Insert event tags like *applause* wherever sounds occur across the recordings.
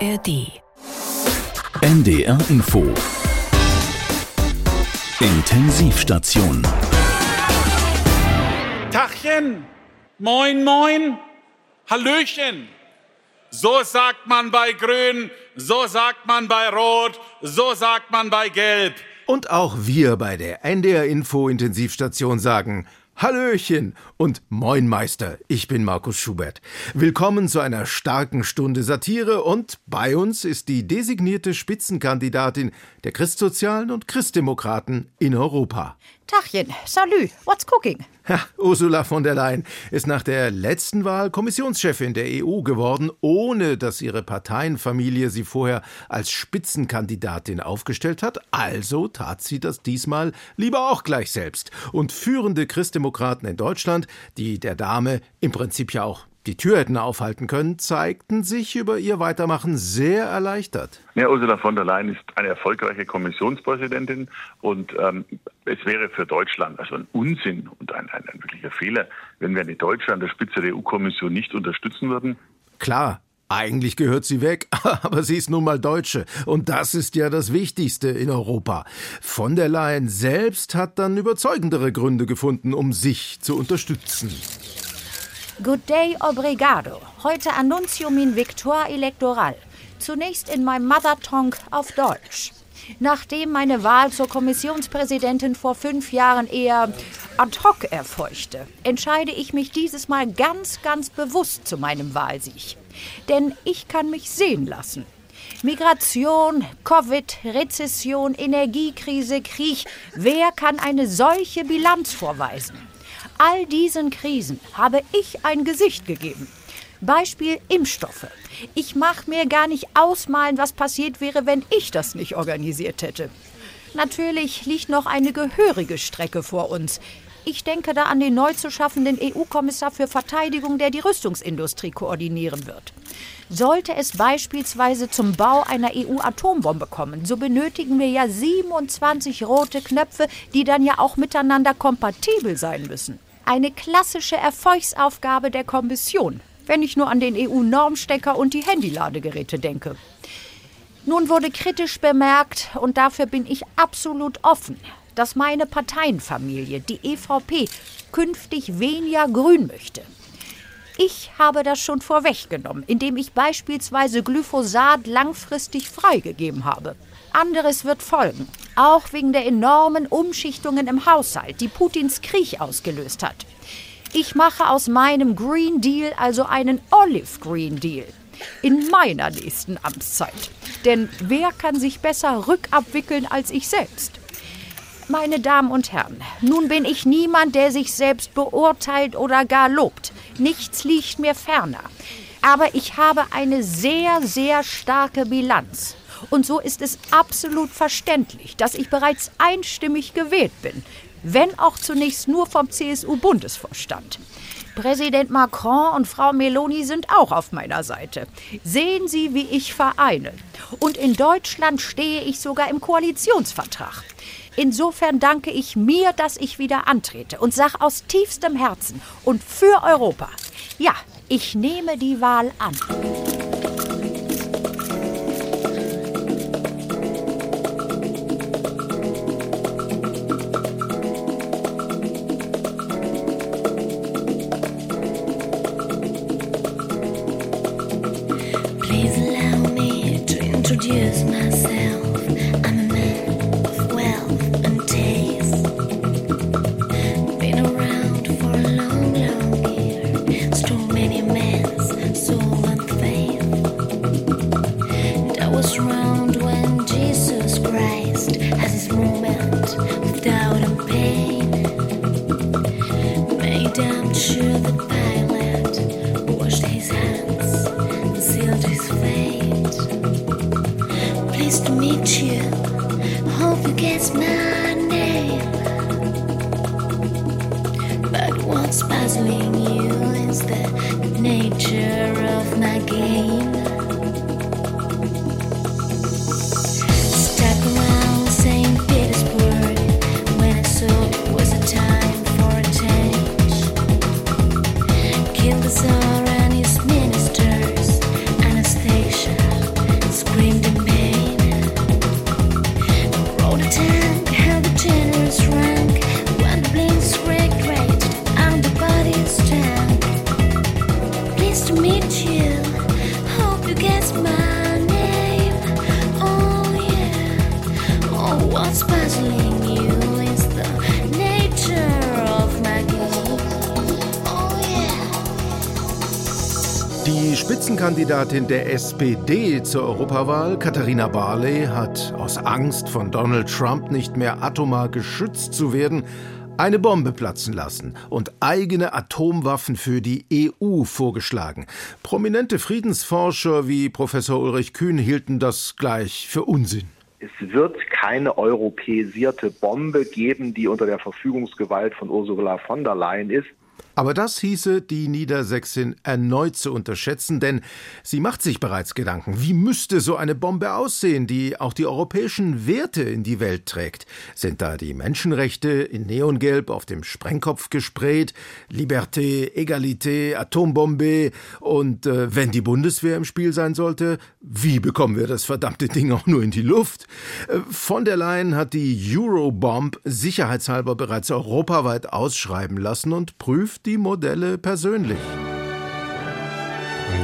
ARD. NDR Info. Intensivstation. Tachchen, moin, moin, Hallöchen. So sagt man bei Grün, so sagt man bei Rot, so sagt man bei Gelb. Und auch wir bei der NDR Info Intensivstation sagen Hallöchen und Moin Meister, ich bin Markus Schubert. Willkommen zu einer starken Stunde Satire und bei uns ist die designierte Spitzenkandidatin der Christsozialen und Christdemokraten in Europa. Tachchen, salut, what's cooking? Ja, Ursula von der Leyen ist nach der letzten Wahl Kommissionschefin der EU geworden, ohne dass ihre Parteienfamilie sie vorher als Spitzenkandidatin aufgestellt hat. Also tat sie das diesmal lieber auch gleich selbst. Und führende Christdemokraten in Deutschland, die der Dame im Prinzip ja auch die Tür hätten aufhalten können, zeigten sich über ihr Weitermachen sehr erleichtert. Ja, Ursula von der Leyen ist eine erfolgreiche Kommissionspräsidentin und ähm, es wäre für Deutschland also ein Unsinn und ein, ein, ein wirklicher Fehler, wenn wir eine Deutsche an der Spitze der EU-Kommission nicht unterstützen würden. Klar, eigentlich gehört sie weg, *laughs* aber sie ist nun mal Deutsche. Und das ist ja das Wichtigste in Europa. Von der Leyen selbst hat dann überzeugendere Gründe gefunden, um sich zu unterstützen. Good day, obrigado. Heute Annuncium in Victoire Electoral. Zunächst in meinem Mother Tongue auf Deutsch. Nachdem meine Wahl zur Kommissionspräsidentin vor fünf Jahren eher ad hoc erfolgte, entscheide ich mich dieses Mal ganz, ganz bewusst zu meinem Wahlsieg. Denn ich kann mich sehen lassen. Migration, Covid, Rezession, Energiekrise, Krieg. Wer kann eine solche Bilanz vorweisen? All diesen Krisen habe ich ein Gesicht gegeben. Beispiel Impfstoffe. Ich mache mir gar nicht ausmalen, was passiert wäre, wenn ich das nicht organisiert hätte. Natürlich liegt noch eine gehörige Strecke vor uns. Ich denke da an den neu zu schaffenden EU-Kommissar für Verteidigung, der die Rüstungsindustrie koordinieren wird. Sollte es beispielsweise zum Bau einer EU-Atombombe kommen, so benötigen wir ja 27 rote Knöpfe, die dann ja auch miteinander kompatibel sein müssen. Eine klassische Erfolgsaufgabe der Kommission, wenn ich nur an den EU-Normstecker und die Handyladegeräte denke. Nun wurde kritisch bemerkt, und dafür bin ich absolut offen, dass meine Parteienfamilie, die EVP, künftig weniger grün möchte. Ich habe das schon vorweggenommen, indem ich beispielsweise Glyphosat langfristig freigegeben habe. Anderes wird folgen, auch wegen der enormen Umschichtungen im Haushalt, die Putins Krieg ausgelöst hat. Ich mache aus meinem Green Deal also einen Olive Green Deal in meiner nächsten Amtszeit. Denn wer kann sich besser rückabwickeln als ich selbst? Meine Damen und Herren, nun bin ich niemand, der sich selbst beurteilt oder gar lobt. Nichts liegt mir ferner. Aber ich habe eine sehr, sehr starke Bilanz. Und so ist es absolut verständlich, dass ich bereits einstimmig gewählt bin, wenn auch zunächst nur vom CSU-Bundesvorstand. Präsident Macron und Frau Meloni sind auch auf meiner Seite. Sehen Sie, wie ich vereine. Und in Deutschland stehe ich sogar im Koalitionsvertrag. Insofern danke ich mir, dass ich wieder antrete und sage aus tiefstem Herzen und für Europa. Ja, ich nehme die Wahl an. The Tsar Spitzenkandidatin der SPD zur Europawahl, Katharina Barley, hat aus Angst von Donald Trump nicht mehr atomar geschützt zu werden, eine Bombe platzen lassen und eigene Atomwaffen für die EU vorgeschlagen. Prominente Friedensforscher wie Professor Ulrich Kühn hielten das gleich für Unsinn. Es wird keine europäisierte Bombe geben, die unter der Verfügungsgewalt von Ursula von der Leyen ist. Aber das hieße, die Niedersächsin erneut zu unterschätzen, denn sie macht sich bereits Gedanken. Wie müsste so eine Bombe aussehen, die auch die europäischen Werte in die Welt trägt? Sind da die Menschenrechte in Neongelb auf dem Sprengkopf gesprayt? Liberté, Egalité, Atombombe? Und äh, wenn die Bundeswehr im Spiel sein sollte, wie bekommen wir das verdammte Ding auch nur in die Luft? Äh, von der Leyen hat die Eurobomb sicherheitshalber bereits europaweit ausschreiben lassen und prüft die Modelle persönlich.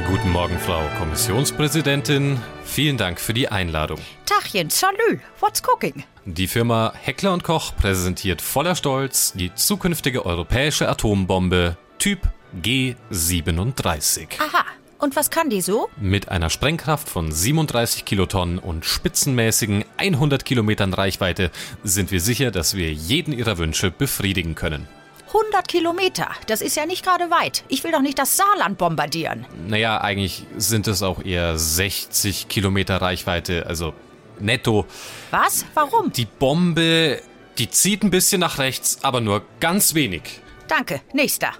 Guten Morgen, Frau Kommissionspräsidentin. Vielen Dank für die Einladung. Tachchen, salü, what's cooking? Die Firma Heckler und Koch präsentiert voller Stolz die zukünftige europäische Atombombe Typ G37. Aha, und was kann die so? Mit einer Sprengkraft von 37 Kilotonnen und spitzenmäßigen 100 Kilometern Reichweite sind wir sicher, dass wir jeden Ihrer Wünsche befriedigen können. 100 Kilometer, das ist ja nicht gerade weit. Ich will doch nicht das Saarland bombardieren. Naja, eigentlich sind es auch eher 60 Kilometer Reichweite, also netto. Was? Warum? Die Bombe, die zieht ein bisschen nach rechts, aber nur ganz wenig. Danke, nächster.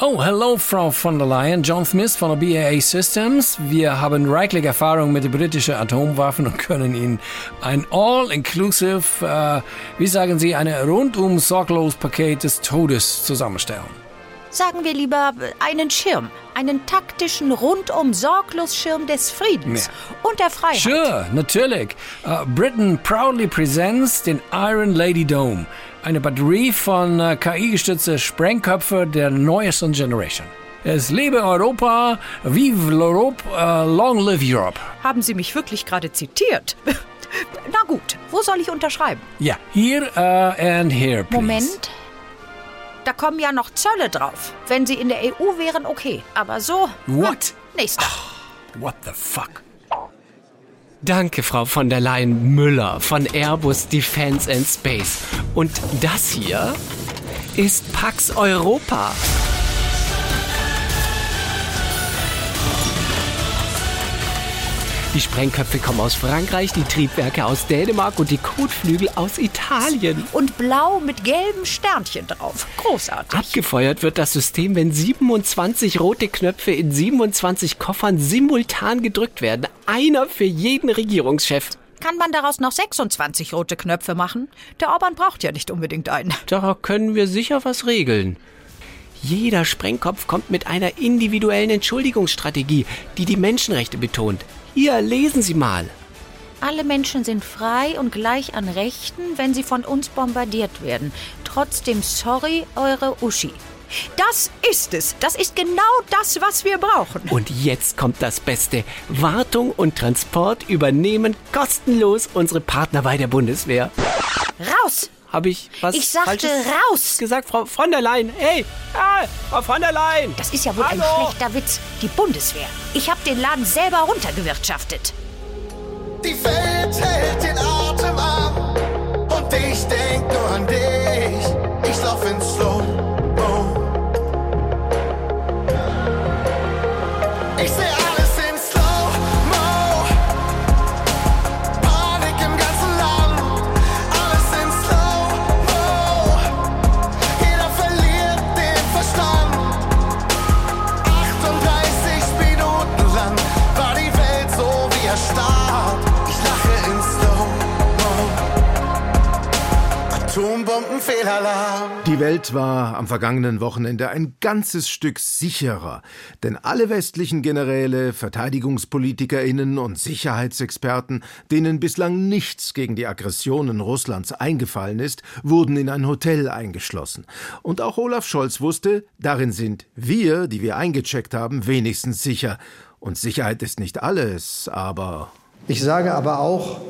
Oh, hello, Frau von der Leyen. John Smith von der BAA Systems. Wir haben reichlich Erfahrung mit den britischen Atomwaffen und können Ihnen ein all-inclusive, äh, wie sagen Sie, ein rundum sorglos Paket des Todes zusammenstellen. Sagen wir lieber einen Schirm. Einen taktischen rundum sorglos Schirm des Friedens und der Freiheit. Sure, natürlich. Uh, Britain proudly presents den Iron Lady Dome. Eine Batterie von äh, KI-gestützte Sprengköpfe der neuesten Generation. Es lebe Europa, vive l'Europe, äh, long live Europe. Haben Sie mich wirklich gerade zitiert? *laughs* Na gut, wo soll ich unterschreiben? Ja, hier äh, and here, please. Moment. Da kommen ja noch Zölle drauf. Wenn Sie in der EU wären, okay. Aber so. What? Hm, nächster. What the fuck? Danke, Frau von der Leyen Müller von Airbus Defense and Space. Und das hier ist Pax Europa. Die Sprengköpfe kommen aus Frankreich, die Triebwerke aus Dänemark und die Kotflügel aus Italien. Und blau mit gelben Sternchen drauf. Großartig. Abgefeuert wird das System, wenn 27 rote Knöpfe in 27 Koffern simultan gedrückt werden. Einer für jeden Regierungschef. Kann man daraus noch 26 rote Knöpfe machen? Der Orban braucht ja nicht unbedingt einen. Da können wir sicher was regeln. Jeder Sprengkopf kommt mit einer individuellen Entschuldigungsstrategie, die die Menschenrechte betont. Hier, lesen Sie mal. Alle Menschen sind frei und gleich an Rechten, wenn sie von uns bombardiert werden. Trotzdem sorry, eure Uschi. Das ist es. Das ist genau das, was wir brauchen. Und jetzt kommt das Beste. Wartung und Transport übernehmen kostenlos unsere Partner bei der Bundeswehr. Raus! Habe ich was Ich sagte Falsches raus! gesagt, Frau von der Leyen? Hey, ah, Frau von der Leyen! Das ist ja wohl ein Hallo? schlechter Witz. Die Bundeswehr. Ich habe den Laden selber runtergewirtschaftet. Die Welt hält den Atem an und ich denk nur an dich. Ich lauf in Slow. Ich seh erstarrt. Ich lache in Slow-Mo. Atombomben Fehlalarm. Die Welt war am vergangenen Wochenende ein ganzes Stück sicherer, denn alle westlichen Generäle, Verteidigungspolitikerinnen und Sicherheitsexperten, denen bislang nichts gegen die Aggressionen Russlands eingefallen ist, wurden in ein Hotel eingeschlossen. Und auch Olaf Scholz wusste, darin sind wir, die wir eingecheckt haben, wenigstens sicher. Und Sicherheit ist nicht alles, aber Ich sage aber auch,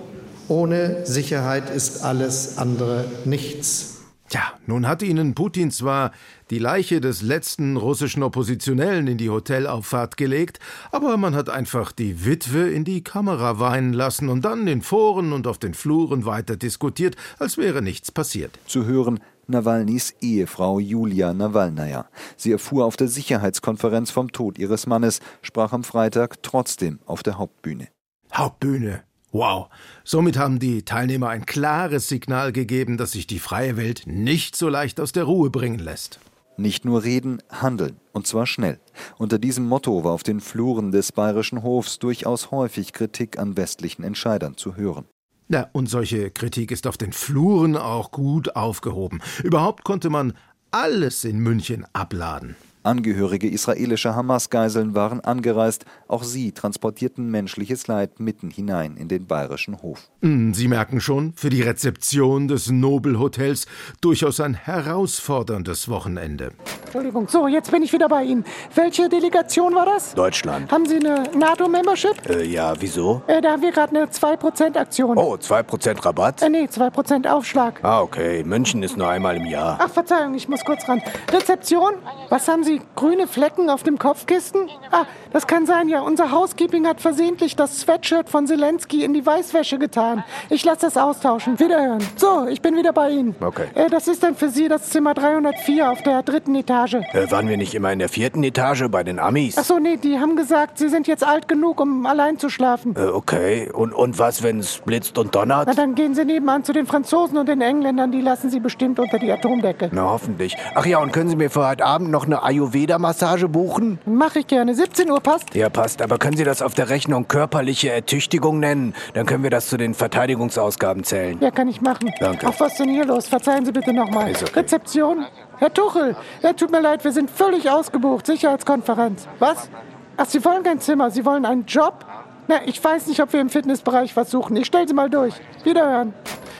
ohne Sicherheit ist alles andere nichts. Tja, nun hat ihnen Putin zwar die Leiche des letzten russischen Oppositionellen in die Hotelauffahrt gelegt, aber man hat einfach die Witwe in die Kamera weinen lassen und dann in Foren und auf den Fluren weiter diskutiert, als wäre nichts passiert. Zu hören Nawalnys Ehefrau Julia Nawalnaja. Sie erfuhr auf der Sicherheitskonferenz vom Tod ihres Mannes, sprach am Freitag trotzdem auf der Hauptbühne. Hauptbühne. Wow. Somit haben die Teilnehmer ein klares Signal gegeben, dass sich die freie Welt nicht so leicht aus der Ruhe bringen lässt. Nicht nur reden, handeln, und zwar schnell. Unter diesem Motto war auf den Fluren des Bayerischen Hofs durchaus häufig Kritik an westlichen Entscheidern zu hören. Na, und solche Kritik ist auf den Fluren auch gut aufgehoben. Überhaupt konnte man alles in München abladen. Angehörige israelischer Hamas-Geiseln waren angereist. Auch sie transportierten menschliches Leid mitten hinein in den bayerischen Hof. Hm, Sie merken schon, für die Rezeption des Nobel-Hotels durchaus ein herausforderndes Wochenende. Entschuldigung, so, jetzt bin ich wieder bei Ihnen. Welche Delegation war das? Deutschland. Haben Sie eine NATO-Membership? Äh, ja, wieso? Äh, da haben wir gerade eine 2%-Aktion. Oh, 2% Rabatt? Äh, nee, 2% Aufschlag. Ah, okay. München ist nur einmal im Jahr. Ach, Verzeihung, ich muss kurz ran. Rezeption? Was haben Sie? Grüne Flecken auf dem Kopfkissen? Ah, das kann sein, ja. Unser Housekeeping hat versehentlich das Sweatshirt von Zelensky in die Weißwäsche getan. Ich lasse das austauschen. Wiederhören. So, ich bin wieder bei Ihnen. Okay. Äh, das ist dann für Sie das Zimmer 304 auf der dritten Etage. Äh, waren wir nicht immer in der vierten Etage bei den Amis? Ach so, nee, die haben gesagt, Sie sind jetzt alt genug, um allein zu schlafen. Äh, okay. Und, und was, wenn es blitzt und donnert? Na, dann gehen Sie nebenan zu den Franzosen und den Engländern. Die lassen Sie bestimmt unter die Atomdecke. Na, hoffentlich. Ach ja, und können Sie mir für heute Abend noch eine Ayurveda-Massage buchen? Mach ich gerne. 17 Uhr passt. Ja, passt. Aber können Sie das auf der Rechnung körperliche Ertüchtigung nennen? Dann können wir das zu den Verteidigungsausgaben zählen. Ja, kann ich machen. Danke. Ach, was ist denn hier los? Verzeihen Sie bitte nochmal. Okay. Rezeption? Herr Tuchel, ja, tut mir leid, wir sind völlig ausgebucht. Sicherheitskonferenz. Was? Ach, Sie wollen kein Zimmer, Sie wollen einen Job? Na, ich weiß nicht, ob wir im Fitnessbereich was suchen. Ich stell Sie mal durch. Wiederhören.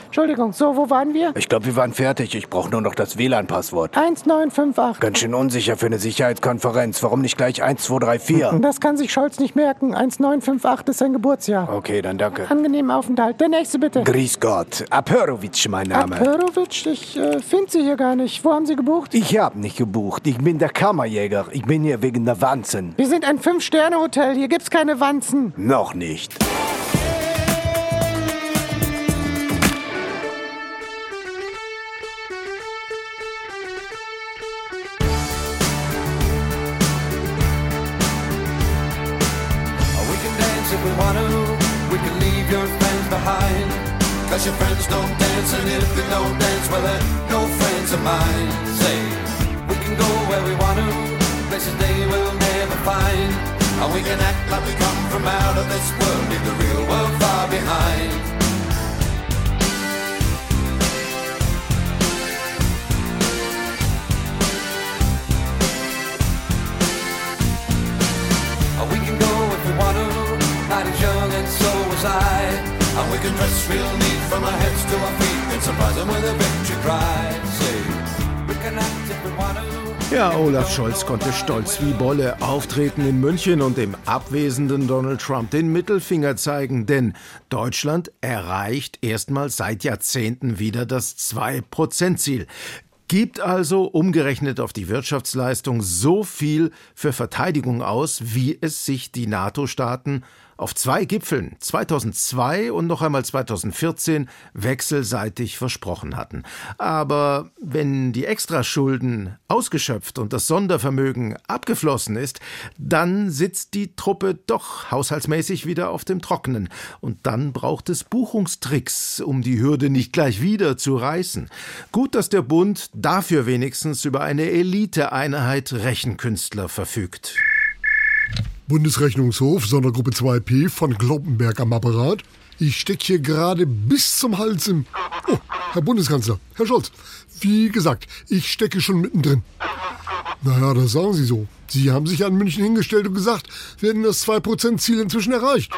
Entschuldigung, so, wo waren wir? Ich glaube, wir waren fertig. Ich brauche nur noch das WLAN-Passwort. 1958. Ganz schön unsicher für eine Sicherheitskonferenz. Warum nicht gleich 1234? *laughs* Das kann sich Scholz nicht merken. 1958 ist sein Geburtsjahr. Okay, dann danke. Angenehmen Aufenthalt. Der nächste bitte. Grüß Gott. Apörowitsch, mein Name. Apörowitsch, ich äh, finde Sie hier gar nicht. Wo haben Sie gebucht? Ich hab nicht gebucht. Ich bin der Kammerjäger. Ich bin hier wegen der Wanzen. Wir sind ein Fünf-Sterne-Hotel. Hier gibt's keine Wanzen. Noch nicht. Cause your friends don't dance, and if they don't dance, well, they're no friends of mine. Say, we can go where we want to, places they will never find. And we can act like we come from out of this world, leave the real world far behind. We can go if we want to. Night is young and so was I. And we can dress real neat from our heads to our feet and surprise them with a victory cry. Say, we can if we want to. Ja, Olaf Scholz konnte stolz wie Bolle auftreten in München und dem abwesenden Donald Trump den Mittelfinger zeigen, denn Deutschland erreicht erstmals seit Jahrzehnten wieder das 2-Prozent-Ziel. Gibt also umgerechnet auf die Wirtschaftsleistung so viel für Verteidigung aus, wie es sich die NATO-Staaten auf zwei Gipfeln 2002 und noch einmal 2014 wechselseitig versprochen hatten. Aber wenn die Extraschulden ausgeschöpft und das Sondervermögen abgeflossen ist, dann sitzt die Truppe doch haushaltsmäßig wieder auf dem Trockenen. Und dann braucht es Buchungstricks, um die Hürde nicht gleich wieder zu reißen. Gut, dass der Bund dafür wenigstens über eine Eliteeinheit Rechenkünstler verfügt. Bundesrechnungshof, Sondergruppe 2P von Kloppenberg am Apparat. Ich steck hier gerade bis zum Hals im. Oh, Herr Bundeskanzler, Herr Scholz, wie gesagt, ich stecke schon mittendrin. Naja, das sagen Sie so. Sie haben sich an München hingestellt und gesagt, werden das 2%-Ziel inzwischen erreicht.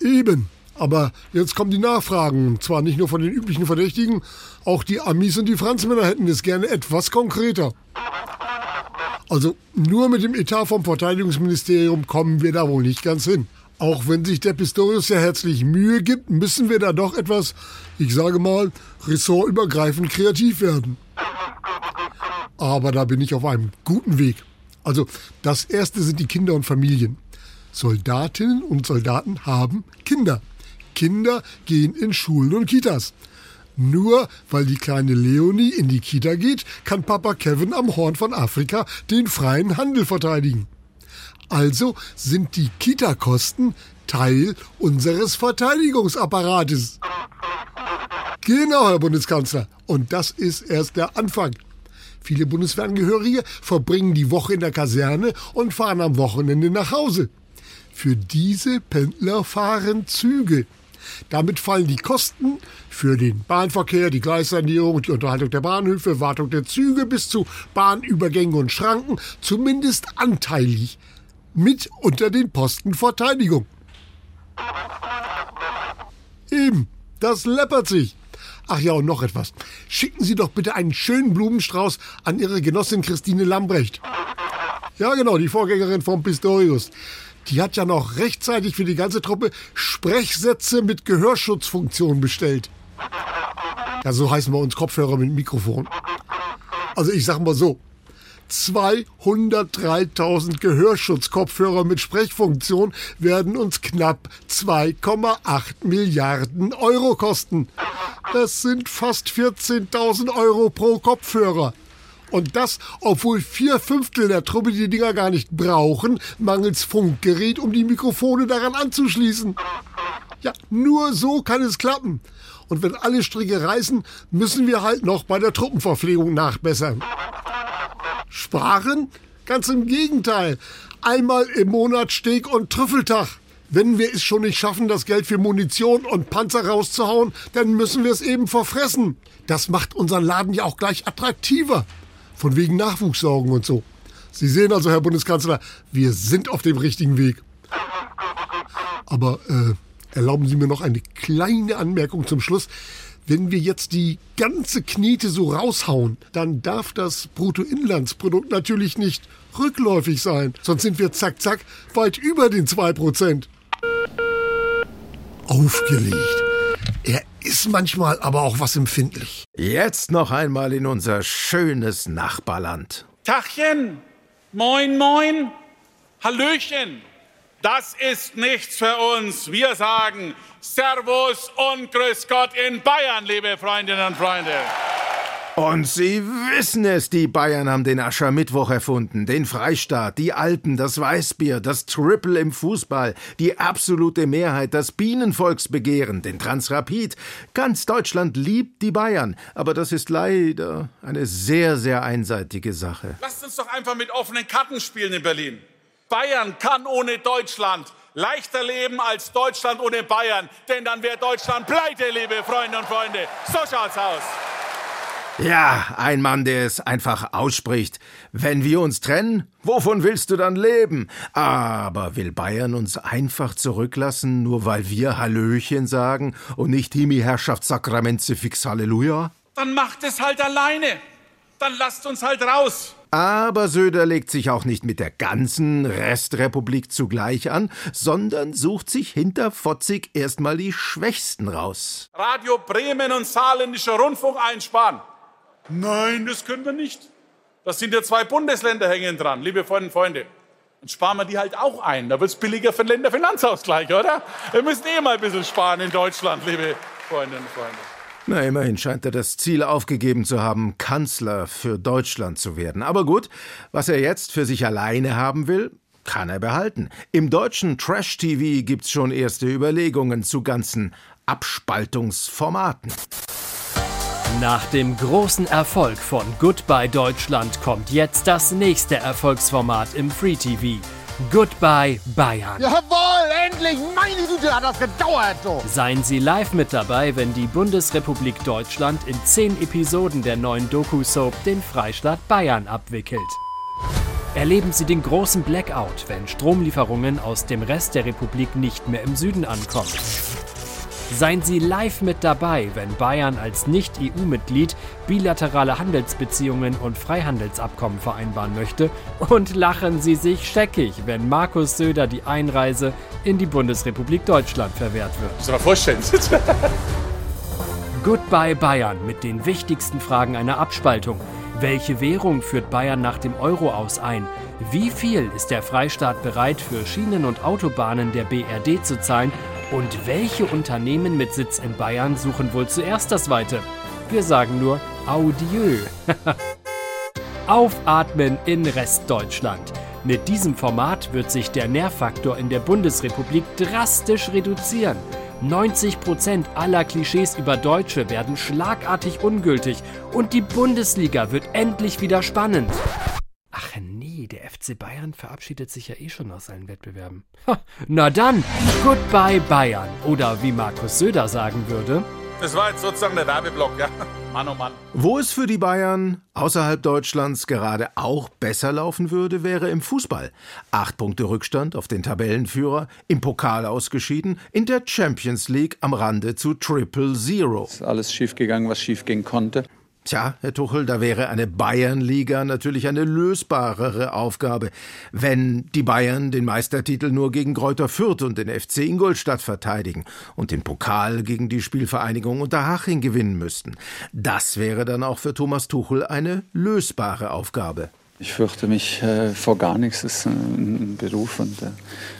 Eben. Aber jetzt kommen die Nachfragen. Und Zwar nicht nur von den üblichen Verdächtigen, auch die Amis und die Franzmänner hätten es gerne etwas konkreter. Also nur mit dem Etat vom Verteidigungsministerium kommen wir da wohl nicht ganz hin. Auch wenn sich der Pistorius ja herzlich Mühe gibt, müssen wir da doch etwas, ich sage mal, ressortübergreifend kreativ werden. Aber da bin ich auf einem guten Weg. Also das Erste sind die Kinder und Familien. Soldatinnen und Soldaten haben Kinder. Kinder gehen in Schulen und Kitas. Nur weil die kleine Leonie in die Kita geht, kann Papa Kevin am Horn von Afrika den freien Handel verteidigen. Also sind die Kita-Kosten Teil unseres Verteidigungsapparates. Genau, Herr Bundeskanzler. Und das ist erst der Anfang. Viele Bundeswehrangehörige verbringen die Woche in der Kaserne und fahren am Wochenende nach Hause. Für diese Pendler fahren Züge. Damit fallen die Kosten für den Bahnverkehr, die Gleissanierung, die Unterhaltung der Bahnhöfe, Wartung der Züge bis zu Bahnübergängen und Schranken zumindest anteilig mit unter den Posten Verteidigung. Eben, das läppert sich. Ach ja, und noch etwas. Schicken Sie doch bitte einen schönen Blumenstrauß an Ihre Genossin Christine Lambrecht. Ja, genau, die Vorgängerin vom Pistorius. Die hat ja noch rechtzeitig für die ganze Truppe Sprechsätze mit Gehörschutzfunktion bestellt. Ja, so heißen wir uns Kopfhörer mit Mikrofon. Also ich sag mal so. 203.000 Gehörschutzkopfhörer mit Sprechfunktion werden uns knapp 2,8 Milliarden Euro kosten. Das sind fast 14.000 Euro pro Kopfhörer. Und das, obwohl vier Fünftel der Truppe die Dinger gar nicht brauchen, mangels Funkgerät, um die Mikrofone daran anzuschließen. Ja, nur so kann es klappen. Und wenn alle Stricke reißen, müssen wir halt noch bei der Truppenverpflegung nachbessern. Sparen? Ganz im Gegenteil. Einmal im Monat Steak- und Trüffeltag. Wenn wir es schon nicht schaffen, das Geld für Munition und Panzer rauszuhauen, dann müssen wir es eben verfressen. Das macht unseren Laden ja auch gleich attraktiver. Von wegen Nachwuchssorgen und so. Sie sehen also, Herr Bundeskanzler, wir sind auf dem richtigen Weg. Aber äh, erlauben Sie mir noch eine kleine Anmerkung zum Schluss. Wenn wir jetzt die ganze Knete so raushauen, dann darf das Bruttoinlandsprodukt natürlich nicht rückläufig sein. Sonst sind wir zack, zack weit über den 2%. Aufgelegt. Er ist manchmal aber auch was empfindlich. Jetzt noch einmal in unser schönes Nachbarland. Tachchen, moin, moin, Hallöchen. Das ist nichts für uns. Wir sagen Servus und Grüß Gott in Bayern, liebe Freundinnen und Freunde. Und Sie wissen es, die Bayern haben den Aschermittwoch erfunden, den Freistaat, die Alpen, das Weißbier, das Triple im Fußball, die absolute Mehrheit, das Bienenvolksbegehren, den Transrapid. Ganz Deutschland liebt die Bayern, aber das ist leider eine sehr, sehr einseitige Sache. Lasst uns doch einfach mit offenen Karten spielen in Berlin. Bayern kann ohne Deutschland leichter leben als Deutschland ohne Bayern, denn dann wäre Deutschland pleite, liebe Freunde und Freunde. So schaut's aus. Ja, ein Mann, der es einfach ausspricht. Wenn wir uns trennen, wovon willst du dann leben? Aber will Bayern uns einfach zurücklassen, nur weil wir Hallöchen sagen und nicht Himi Herrschaftssakramente fix Halleluja? Dann macht es halt alleine. Dann lasst uns halt raus. Aber Söder legt sich auch nicht mit der ganzen Restrepublik zugleich an, sondern sucht sich hinterfotzig erstmal die Schwächsten raus. Radio Bremen und Saarländischer Rundfunk einsparen. Nein, das können wir nicht. Das sind ja zwei Bundesländer hängen dran, liebe Freunde und Freunde. Dann sparen wir die halt auch ein. Da wird es billiger für den Länderfinanzausgleich, oder? Wir müssen eh mal ein bisschen sparen in Deutschland, liebe Freundinnen und Freunde. Na, immerhin scheint er das Ziel aufgegeben zu haben, Kanzler für Deutschland zu werden. Aber gut, was er jetzt für sich alleine haben will, kann er behalten. Im deutschen Trash-TV gibt's schon erste Überlegungen zu ganzen Abspaltungsformaten. Nach dem großen Erfolg von Goodbye Deutschland kommt jetzt das nächste Erfolgsformat im Free TV. Goodbye Bayern. Jawohl, endlich! Meine Güte, hat das gedauert, so! Seien Sie live mit dabei, wenn die Bundesrepublik Deutschland in zehn Episoden der neuen Doku-Soap den Freistaat Bayern abwickelt. Erleben Sie den großen Blackout, wenn Stromlieferungen aus dem Rest der Republik nicht mehr im Süden ankommen. Seien Sie live mit dabei, wenn Bayern als Nicht-EU-Mitglied bilaterale Handelsbeziehungen und Freihandelsabkommen vereinbaren möchte. Und lachen Sie sich scheckig, wenn Markus Söder die Einreise in die Bundesrepublik Deutschland verwehrt wird. Muss mal vorstellen. Goodbye Bayern mit den wichtigsten Fragen einer Abspaltung. Welche Währung führt Bayern nach dem Euro aus ein? Wie viel ist der Freistaat bereit für Schienen und Autobahnen der BRD zu zahlen? Und welche Unternehmen mit Sitz in Bayern suchen wohl zuerst das Weite? Wir sagen nur Audieu. *laughs* Aufatmen in Restdeutschland. Mit diesem Format wird sich der Nährfaktor in der Bundesrepublik drastisch reduzieren. 90% aller Klischees über Deutsche werden schlagartig ungültig und die Bundesliga wird endlich wieder spannend. Ach der FC Bayern verabschiedet sich ja eh schon aus allen Wettbewerben. Ha, na dann, goodbye Bayern. Oder wie Markus Söder sagen würde, Das war jetzt sozusagen der Werbeblock, ja. Mann, oh Mann. Wo es für die Bayern außerhalb Deutschlands gerade auch besser laufen würde, wäre im Fußball. Acht Punkte Rückstand auf den Tabellenführer, im Pokal ausgeschieden, in der Champions League am Rande zu Triple Zero. Ist alles schiefgegangen, was schiefgehen konnte. Tja, Herr Tuchel, da wäre eine Bayernliga natürlich eine lösbarere Aufgabe, wenn die Bayern den Meistertitel nur gegen Kräuter Fürth und den FC Ingolstadt verteidigen und den Pokal gegen die Spielvereinigung Unterhaching gewinnen müssten. Das wäre dann auch für Thomas Tuchel eine lösbare Aufgabe. Ich fürchte mich äh, vor gar nichts. Es ist ein, ein Beruf und äh,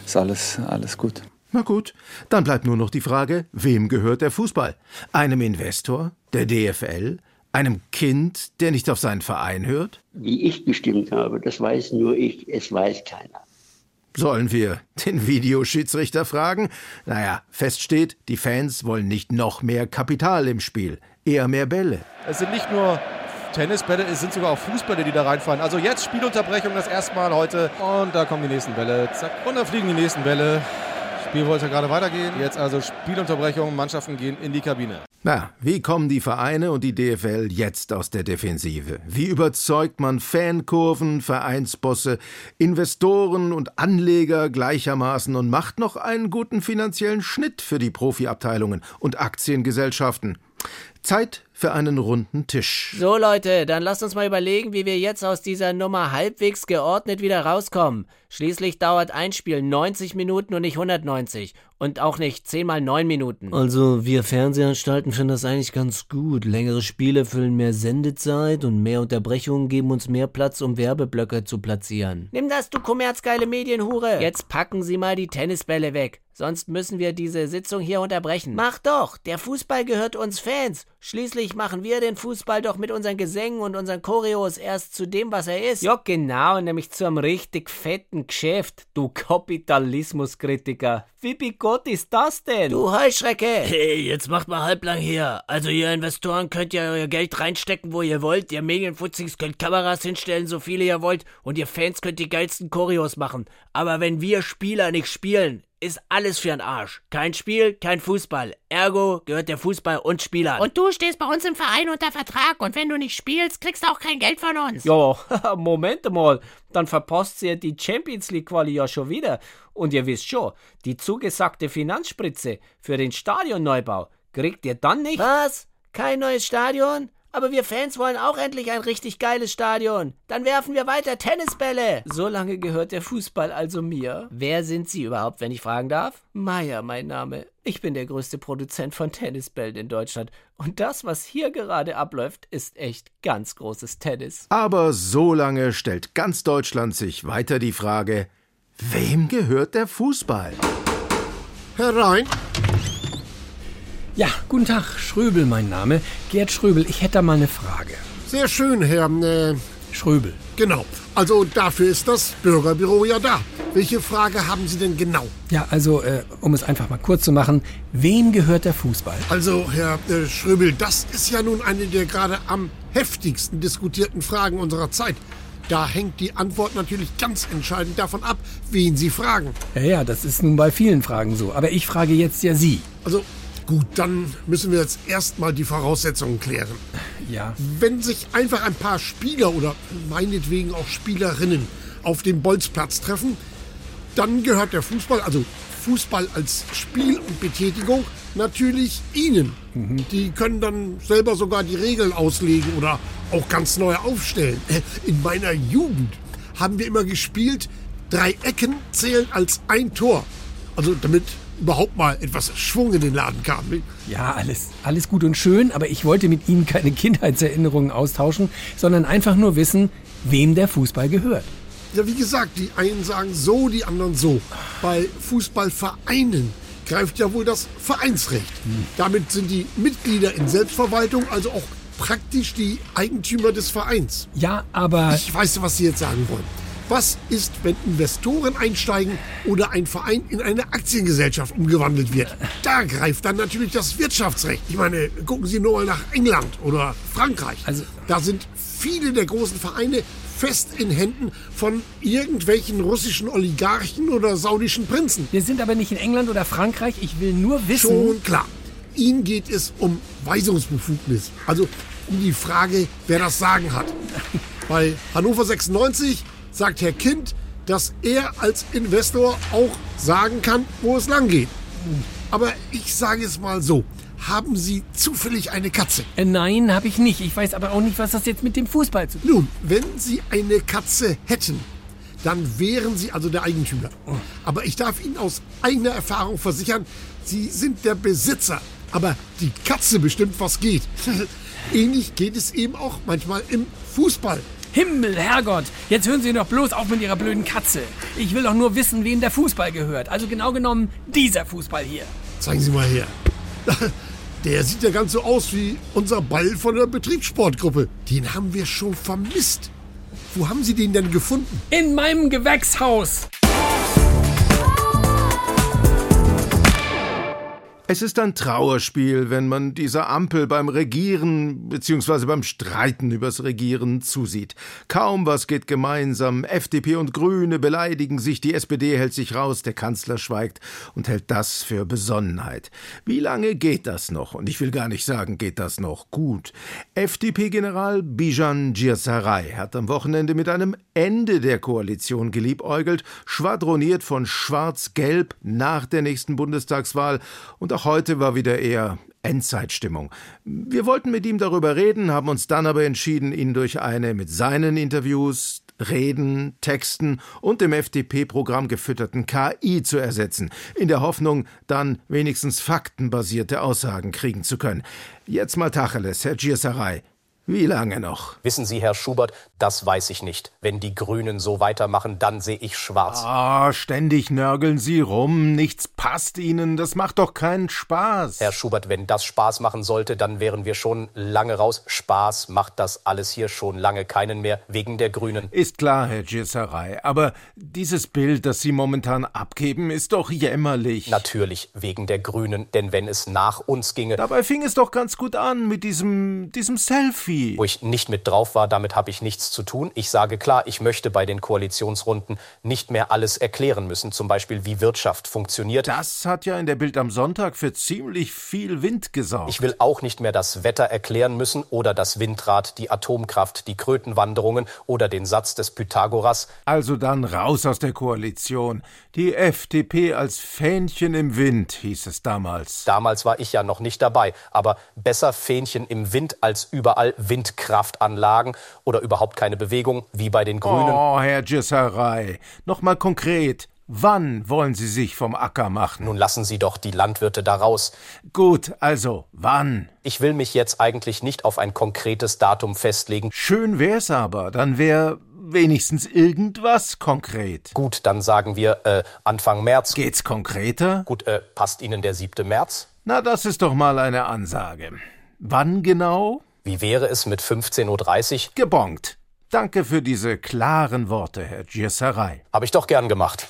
ist alles, alles gut. Na gut, dann bleibt nur noch die Frage, wem gehört der Fußball? Einem Investor, der DFL, einem Kind, der nicht auf seinen Verein hört? Wie ich gestimmt habe, das weiß nur ich, es weiß keiner. Sollen wir den Videoschiedsrichter fragen? Naja, fest steht, die Fans wollen nicht noch mehr Kapital im Spiel, eher mehr Bälle. Es sind nicht nur Tennisbälle, es sind sogar auch Fußbälle, die da reinfallen. Also jetzt Spielunterbrechung das erste Mal heute. Und da kommen die nächsten Bälle. Zack. Und da fliegen die nächsten Bälle. Spiel wollte gerade weitergehen. Jetzt also Spielunterbrechung. Mannschaften gehen in die Kabine. Na, wie kommen die Vereine und die DFL jetzt aus der Defensive? Wie überzeugt man Fankurven, Vereinsbosse, Investoren und Anleger gleichermaßen und macht noch einen guten finanziellen Schnitt für die Profiabteilungen und Aktiengesellschaften? Zeit für einen runden Tisch. So Leute, dann lasst uns mal überlegen, wie wir jetzt aus dieser Nummer halbwegs geordnet wieder rauskommen. Schließlich dauert ein Spiel 90 Minuten und nicht 190. Und auch nicht 10 mal 9 Minuten. Also, wir Fernsehanstalten finden das eigentlich ganz gut. Längere Spiele füllen mehr Sendezeit und mehr Unterbrechungen geben uns mehr Platz, um Werbeblöcke zu platzieren. Nimm das, du kommerzgeile Medienhure. Jetzt packen Sie mal die Tennisbälle weg. Sonst müssen wir diese Sitzung hier unterbrechen. Mach doch, der Fußball gehört uns Fans. Schließlich machen wir den Fußball doch mit unseren Gesängen und unseren Choreos erst zu dem, was er ist. Ja, genau, nämlich zu einem richtig fetten Geschäft, du Kapitalismuskritiker. Wie bigott ist das denn? Du Heuschrecke! Hey, jetzt macht mal halblang hier. Also ihr Investoren könnt ja euer Geld reinstecken, wo ihr wollt. Ihr Medienfutzings könnt Kameras hinstellen, so viele ihr wollt. Und ihr Fans könnt die geilsten Choreos machen. Aber wenn wir Spieler nicht spielen, ist alles für ein Arsch. Kein Spiel, kein Fußball. Ergo gehört der Fußball und Spielern. Und du stehst bei uns im Verein unter Vertrag und wenn du nicht spielst, kriegst du auch kein Geld von uns. Ja, *laughs* Moment mal. Dann verpasst ihr die Champions League Quali ja schon wieder. Und ihr wisst schon, die zugesagte Finanzspritze für den Stadionneubau kriegt ihr dann nicht. Was? Kein neues Stadion? Aber wir Fans wollen auch endlich ein richtig geiles Stadion. Dann werfen wir weiter Tennisbälle. So lange gehört der Fußball also mir. Wer sind Sie überhaupt, wenn ich fragen darf? Meier, mein Name. Ich bin der größte Produzent von Tennisbällen in Deutschland. Und das, was hier gerade abläuft, ist echt ganz großes Tennis. Aber so lange stellt ganz Deutschland sich weiter die Frage, wem gehört der Fußball? Herein. Ja, guten Tag, Schröbel mein Name. Gerd Schröbel, ich hätte da mal eine Frage. Sehr schön, Herr. Äh, Schröbel. genau. Also dafür ist das Bürgerbüro ja da. Welche Frage haben Sie denn genau? Ja, also, äh, um es einfach mal kurz zu machen, wem gehört der Fußball? Also, Herr äh, Schröbel, das ist ja nun eine der gerade am heftigsten diskutierten Fragen unserer Zeit. Da hängt die Antwort natürlich ganz entscheidend davon ab, wen Sie fragen. Ja, ja, das ist nun bei vielen Fragen so. Aber ich frage jetzt ja Sie. Also gut, dann müssen wir jetzt erstmal die Voraussetzungen klären. Ja. Wenn sich einfach ein paar Spieler oder meinetwegen auch Spielerinnen auf dem Bolzplatz treffen, dann gehört der Fußball, also Fußball als Spiel und Betätigung, natürlich Ihnen. Die können dann selber sogar die Regeln auslegen oder auch ganz neue aufstellen. Äh, In meiner Jugend haben wir immer gespielt, drei Ecken zählen als ein Tor. Also damit überhaupt mal etwas Schwung in den Laden kam. Ja, alles, alles gut und schön, aber ich wollte mit Ihnen keine *laughs* Kindheitserinnerungen austauschen, sondern einfach nur wissen, wem der Fußball gehört. Ja, wie gesagt, die einen sagen so, die anderen so. Bei Fußballvereinen greift ja wohl das Vereinsrecht. Damit sind die Mitglieder in Selbstverwaltung also auch praktisch die Eigentümer des Vereins. Ja, aber... Ich weiß, was Sie jetzt sagen wollen. Was ist, wenn Investoren einsteigen oder ein Verein in eine Aktiengesellschaft umgewandelt wird? Da greift dann natürlich das Wirtschaftsrecht. Ich meine, gucken Sie nur mal nach England oder Frankreich. Also, da sind viele der großen Vereine fest in Händen von irgendwelchen russischen Oligarchen oder saudischen Prinzen. Wir sind aber nicht in England oder Frankreich. Ich will nur wissen... Schon klar. Ihnen geht es um Weisungsbefugnis. Also um die Frage, wer das Sagen hat. Bei Hannover 96 sagt Herr Kind, dass er als Investor auch sagen kann, wo es lang geht. Aber ich sage es mal so. Haben Sie zufällig eine Katze? Äh, nein, habe ich nicht. Ich weiß aber auch nicht, was das jetzt mit dem Fußball zu tun Nun, wenn Sie eine Katze hätten, dann wären Sie also der Eigentümer. Aber ich darf Ihnen aus eigener Erfahrung versichern, Sie sind der Besitzer. Aber die Katze bestimmt, was geht. *laughs* Ähnlich geht es eben auch manchmal im Fußball. Himmel, Herrgott, jetzt hören Sie doch bloß auf mit Ihrer blöden Katze. Ich will doch nur wissen, wem der Fußball gehört. Also genau genommen dieser Fußball hier. Zeigen Sie mal her. *laughs* Der sieht ja ganz so aus wie unser Ball von der Betriebssportgruppe. Den haben wir schon vermisst. Wo haben Sie den denn gefunden? In meinem Gewächshaus. Es ist ein Trauerspiel, wenn man dieser Ampel beim Regieren bzw. beim Streiten übers Regieren zusieht. Kaum was geht gemeinsam. FDP und Grüne beleidigen sich, die SPD hält sich raus, der Kanzler schweigt und hält das für Besonnenheit. Wie lange geht das noch? Und ich will gar nicht sagen, geht das noch gut. FDP-General Bijan Djirsaray hat am Wochenende mit einem Ende der Koalition geliebäugelt, schwadroniert von Schwarz-Gelb nach der nächsten Bundestagswahl und auch heute war wieder eher Endzeitstimmung. Wir wollten mit ihm darüber reden, haben uns dann aber entschieden, ihn durch eine mit seinen Interviews, Reden, Texten und dem FDP-Programm gefütterten KI zu ersetzen, in der Hoffnung, dann wenigstens faktenbasierte Aussagen kriegen zu können. Jetzt mal Tacheles, Herr Gierserei. Wie lange noch? Wissen Sie, Herr Schubert, das weiß ich nicht. Wenn die Grünen so weitermachen, dann sehe ich schwarz. Ah, ständig nörgeln Sie rum, nichts passt Ihnen, das macht doch keinen Spaß. Herr Schubert, wenn das Spaß machen sollte, dann wären wir schon lange raus. Spaß macht das alles hier schon lange keinen mehr, wegen der Grünen. Ist klar, Herr Gisserei, aber dieses Bild, das Sie momentan abgeben, ist doch jämmerlich. Natürlich, wegen der Grünen, denn wenn es nach uns ginge. Dabei fing es doch ganz gut an mit diesem, diesem Selfie. Wo ich nicht mit drauf war, damit habe ich nichts zu tun. Ich sage klar, ich möchte bei den Koalitionsrunden nicht mehr alles erklären müssen, zum Beispiel wie Wirtschaft funktioniert. Das hat ja in der Bild am Sonntag für ziemlich viel Wind gesorgt. Ich will auch nicht mehr das Wetter erklären müssen oder das Windrad, die Atomkraft, die Krötenwanderungen oder den Satz des Pythagoras. Also dann raus aus der Koalition. Die FDP als Fähnchen im Wind, hieß es damals. Damals war ich ja noch nicht dabei, aber besser Fähnchen im Wind als überall Windkraftanlagen oder überhaupt keine Bewegung, wie bei den Grünen. Oh, Herr Gisserei, noch mal konkret. Wann wollen Sie sich vom Acker machen? Nun lassen Sie doch die Landwirte da raus. Gut, also wann? Ich will mich jetzt eigentlich nicht auf ein konkretes Datum festlegen. Schön wär's aber, dann wär wenigstens irgendwas konkret. Gut, dann sagen wir äh, Anfang März. Geht's konkreter? Gut, äh, passt Ihnen der 7. März? Na, das ist doch mal eine Ansage. Wann genau? Wie wäre es mit 15.30 Uhr? Gebongt. Danke für diese klaren Worte, Herr Gierserei. Habe ich doch gern gemacht.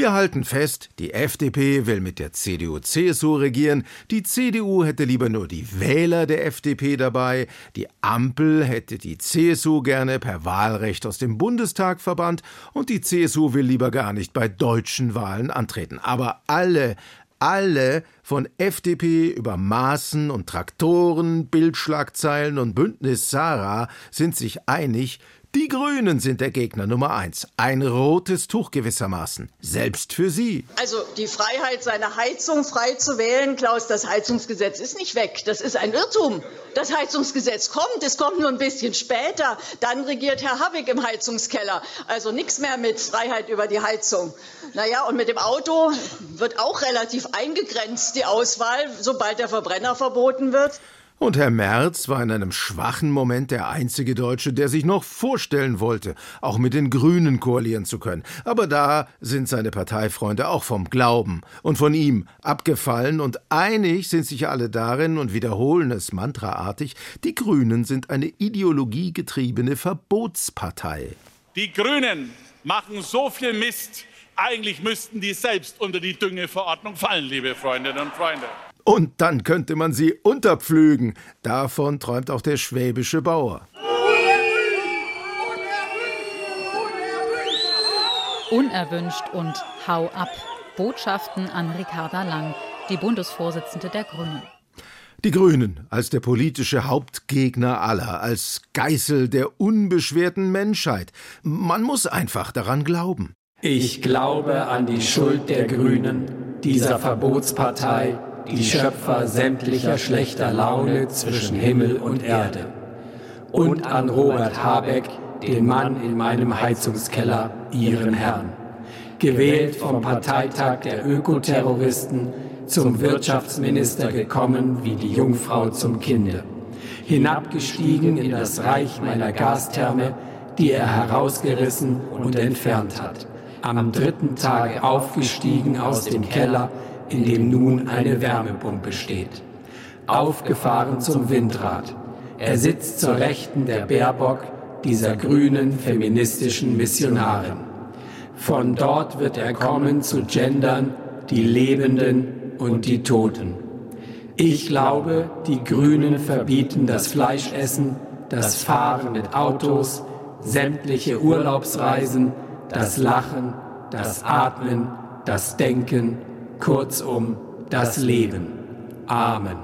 Wir halten fest, die FDP will mit der CDU-CSU regieren, die CDU hätte lieber nur die Wähler der FDP dabei, die Ampel hätte die CSU gerne per Wahlrecht aus dem Bundestag verbannt und die CSU will lieber gar nicht bei deutschen Wahlen antreten. Aber alle, alle von FDP über Maßen und Traktoren, Bildschlagzeilen und Bündnis Sarah sind sich einig, die Grünen sind der Gegner Nummer eins. Ein rotes Tuch gewissermaßen. Selbst für Sie. Also die Freiheit, seine Heizung frei zu wählen, Klaus, das Heizungsgesetz ist nicht weg. Das ist ein Irrtum. Das Heizungsgesetz kommt, es kommt nur ein bisschen später. Dann regiert Herr Havig im Heizungskeller. Also nichts mehr mit Freiheit über die Heizung. Naja, und mit dem Auto wird auch relativ eingegrenzt die Auswahl, sobald der Verbrenner verboten wird. Und Herr Merz war in einem schwachen Moment der einzige Deutsche, der sich noch vorstellen wollte, auch mit den Grünen koalieren zu können. Aber da sind seine Parteifreunde auch vom Glauben und von ihm abgefallen und einig sind sich alle darin und wiederholen es mantraartig, die Grünen sind eine ideologiegetriebene Verbotspartei. Die Grünen machen so viel Mist. Eigentlich müssten die selbst unter die Düngeverordnung fallen, liebe Freundinnen und Freunde. Und dann könnte man sie unterpflügen. Davon träumt auch der schwäbische Bauer. Unerwünscht und Hau ab. Botschaften an Ricarda Lang, die Bundesvorsitzende der Grünen. Die Grünen als der politische Hauptgegner aller, als Geißel der unbeschwerten Menschheit. Man muss einfach daran glauben. Ich glaube an die Schuld der Grünen, dieser Verbotspartei, die Schöpfer sämtlicher schlechter Laune zwischen Himmel und Erde. Und an Robert Habeck, den Mann in meinem Heizungskeller, ihren Herrn. Gewählt vom Parteitag der Ökoterroristen, zum Wirtschaftsminister gekommen wie die Jungfrau zum Kinde. Hinabgestiegen in das Reich meiner Gastherme, die er herausgerissen und entfernt hat. Am dritten Tag aufgestiegen aus dem Keller, in dem nun eine Wärmepumpe steht. Aufgefahren zum Windrad. Er sitzt zur Rechten der Baerbock, dieser grünen feministischen Missionarin. Von dort wird er kommen zu gendern die Lebenden und die Toten. Ich glaube, die Grünen verbieten das Fleischessen, das Fahren mit Autos, sämtliche Urlaubsreisen, das Lachen, das Atmen, das Denken, kurzum das Leben. Amen.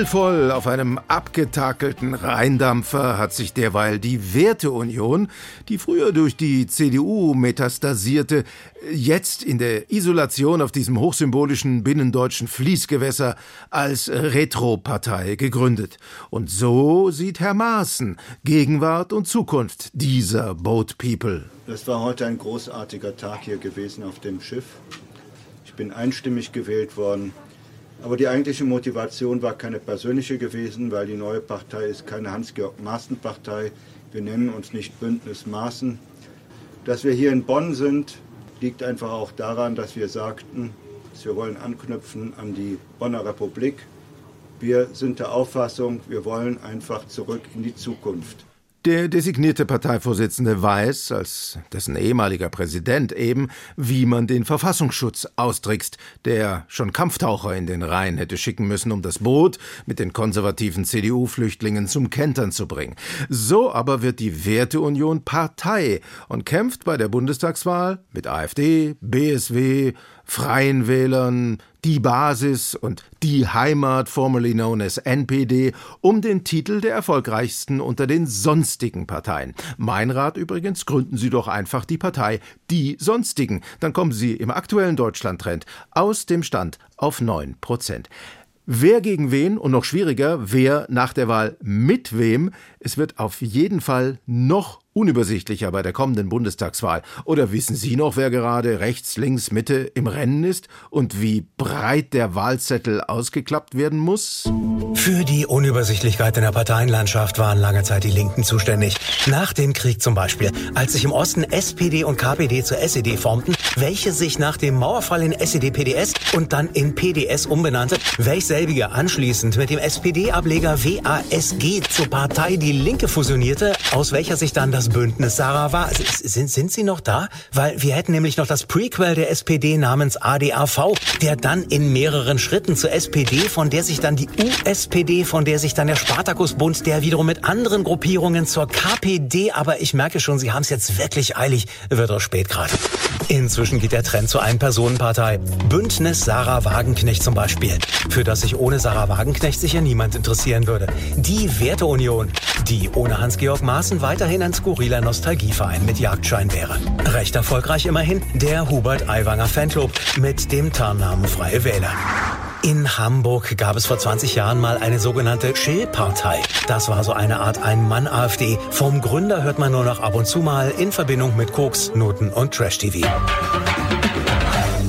Stilvoll auf einem abgetakelten Rheindampfer hat sich derweil die Werteunion, die früher durch die CDU metastasierte, jetzt in der Isolation auf diesem hochsymbolischen binnendeutschen Fließgewässer als Retropartei gegründet. Und so sieht Herr Maaßen Gegenwart und Zukunft dieser Boat People. Das war heute ein großartiger Tag hier gewesen auf dem Schiff. Ich bin einstimmig gewählt worden. Aber die eigentliche Motivation war keine persönliche gewesen, weil die neue Partei ist keine Hans-Georg-Maaßen-Partei. Wir nennen uns nicht Bündnis Maaßen. Dass wir hier in Bonn sind, liegt einfach auch daran, dass wir sagten, dass wir wollen anknüpfen an die Bonner Republik. Wir sind der Auffassung, wir wollen einfach zurück in die Zukunft. Der designierte Parteivorsitzende weiß, als dessen ehemaliger Präsident eben, wie man den Verfassungsschutz austrickst, der schon Kampftaucher in den Rhein hätte schicken müssen, um das Boot mit den konservativen CDU-Flüchtlingen zum Kentern zu bringen. So aber wird die Werteunion Partei und kämpft bei der Bundestagswahl mit AfD, BSW, Freien Wählern, die Basis und die Heimat, formerly known as NPD, um den Titel der erfolgreichsten unter den sonstigen Parteien. Mein Rat übrigens, gründen Sie doch einfach die Partei Die Sonstigen. Dann kommen Sie im aktuellen Deutschland-Trend aus dem Stand auf 9 Prozent. Wer gegen wen und noch schwieriger, wer nach der Wahl mit wem, es wird auf jeden Fall noch unübersichtlicher bei der kommenden Bundestagswahl. Oder wissen Sie noch, wer gerade rechts, links, Mitte im Rennen ist und wie breit der Wahlzettel ausgeklappt werden muss? Für die Unübersichtlichkeit in der Parteienlandschaft waren lange Zeit die Linken zuständig. Nach dem Krieg zum Beispiel, als sich im Osten SPD und KPD zur SED formten, welche sich nach dem Mauerfall in SED-PDS und dann in PDS umbenannte, welch selbige anschließend mit dem SPD-Ableger WASG zur Partei Die Linke fusionierte, aus welcher sich dann das Bündnis Sarah war. Sind, sind Sie noch da? Weil wir hätten nämlich noch das Prequel der SPD namens ADAV, der dann in mehreren Schritten zur SPD, von der sich dann die USPD, von der sich dann der Spartakusbund, der wiederum mit anderen Gruppierungen zur KPD, aber ich merke schon, Sie haben es jetzt wirklich eilig, wird auch spät gerade. Inzwischen geht der Trend zur Ein-Personen-Partei. Bündnis Sarah Wagenknecht zum Beispiel. Für das sich ohne Sarah Wagenknecht sicher niemand interessieren würde. Die Werteunion, die ohne Hans-Georg Maaßen weiterhin ein skurriler Nostalgieverein mit Jagdschein wäre. Recht erfolgreich immerhin der Hubert Aiwanger Fanclub mit dem Tarnnamen Freie Wähler. In Hamburg gab es vor 20 Jahren mal eine sogenannte Chill-Partei. Das war so eine Art Ein-Mann-AfD. Vom Gründer hört man nur noch ab und zu mal in Verbindung mit Koks, Noten und Trash-TV.